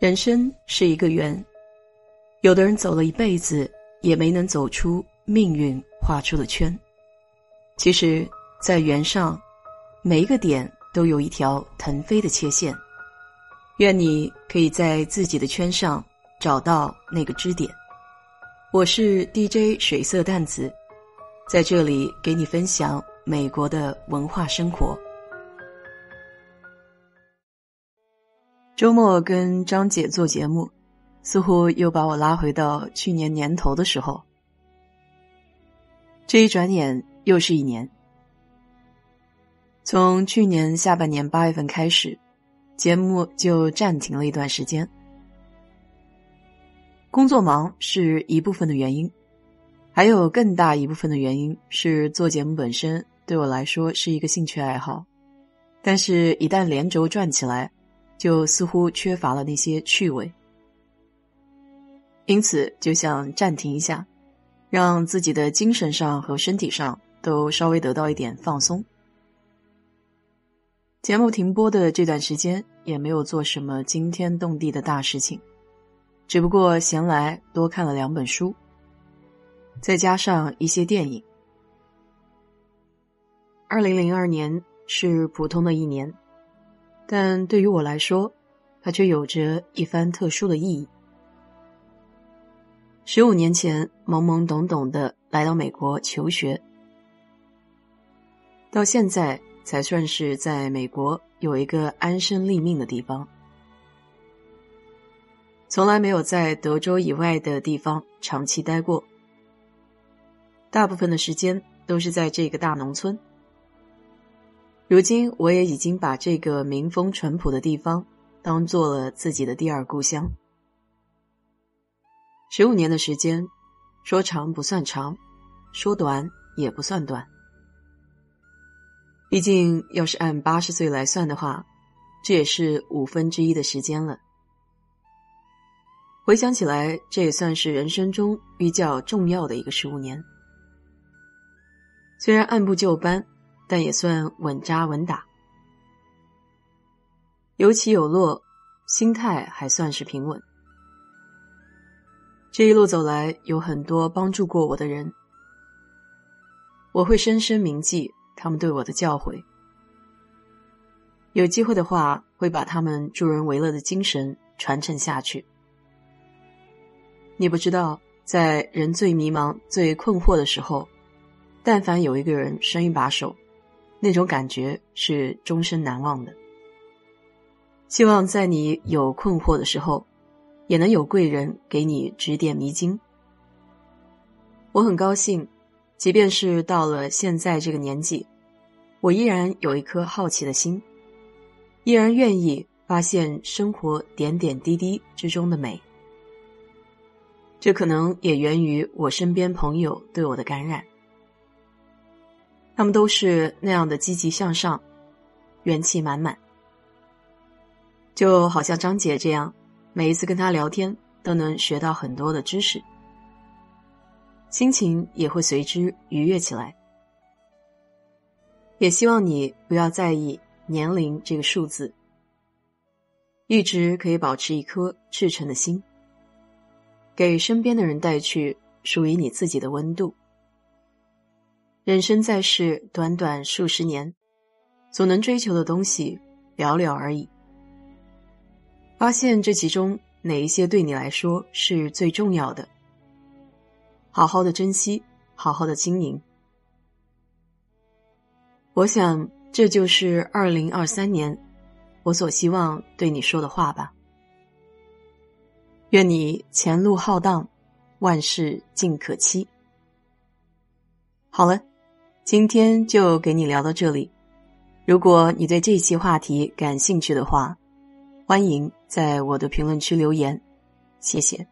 人生是一个圆，有的人走了一辈子也没能走出命运画出的圈。其实，在圆上，每一个点都有一条腾飞的切线。愿你可以在自己的圈上找到那个支点。我是 DJ 水色淡子，在这里给你分享美国的文化生活。周末跟张姐做节目，似乎又把我拉回到去年年头的时候。这一转眼又是一年。从去年下半年八月份开始，节目就暂停了一段时间。工作忙是一部分的原因，还有更大一部分的原因是做节目本身对我来说是一个兴趣爱好，但是，一旦连轴转起来，就似乎缺乏了那些趣味，因此就想暂停一下，让自己的精神上和身体上都稍微得到一点放松。节目停播的这段时间，也没有做什么惊天动地的大事情。只不过闲来多看了两本书，再加上一些电影。二零零二年是普通的一年，但对于我来说，它却有着一番特殊的意义。十五年前，懵懵懂懂的来到美国求学，到现在才算是在美国有一个安身立命的地方。从来没有在德州以外的地方长期待过，大部分的时间都是在这个大农村。如今，我也已经把这个民风淳朴的地方当做了自己的第二故乡。十五年的时间，说长不算长，说短也不算短。毕竟，要是按八十岁来算的话，这也是五分之一的时间了。回想起来，这也算是人生中比较重要的一个十五年。虽然按部就班，但也算稳扎稳打，有起有落，心态还算是平稳。这一路走来，有很多帮助过我的人，我会深深铭记他们对我的教诲。有机会的话，会把他们助人为乐的精神传承下去。你不知道，在人最迷茫、最困惑的时候，但凡有一个人伸一把手，那种感觉是终身难忘的。希望在你有困惑的时候，也能有贵人给你指点迷津。我很高兴，即便是到了现在这个年纪，我依然有一颗好奇的心，依然愿意发现生活点点滴滴之中的美。这可能也源于我身边朋友对我的感染，他们都是那样的积极向上，元气满满，就好像张姐这样，每一次跟她聊天都能学到很多的知识，心情也会随之愉悦起来。也希望你不要在意年龄这个数字，一直可以保持一颗赤诚的心。给身边的人带去属于你自己的温度。人生在世，短短数十年，所能追求的东西寥寥而已。发现这其中哪一些对你来说是最重要的，好好的珍惜，好好的经营。我想，这就是二零二三年我所希望对你说的话吧。愿你前路浩荡，万事尽可期。好了，今天就给你聊到这里。如果你对这期话题感兴趣的话，欢迎在我的评论区留言，谢谢。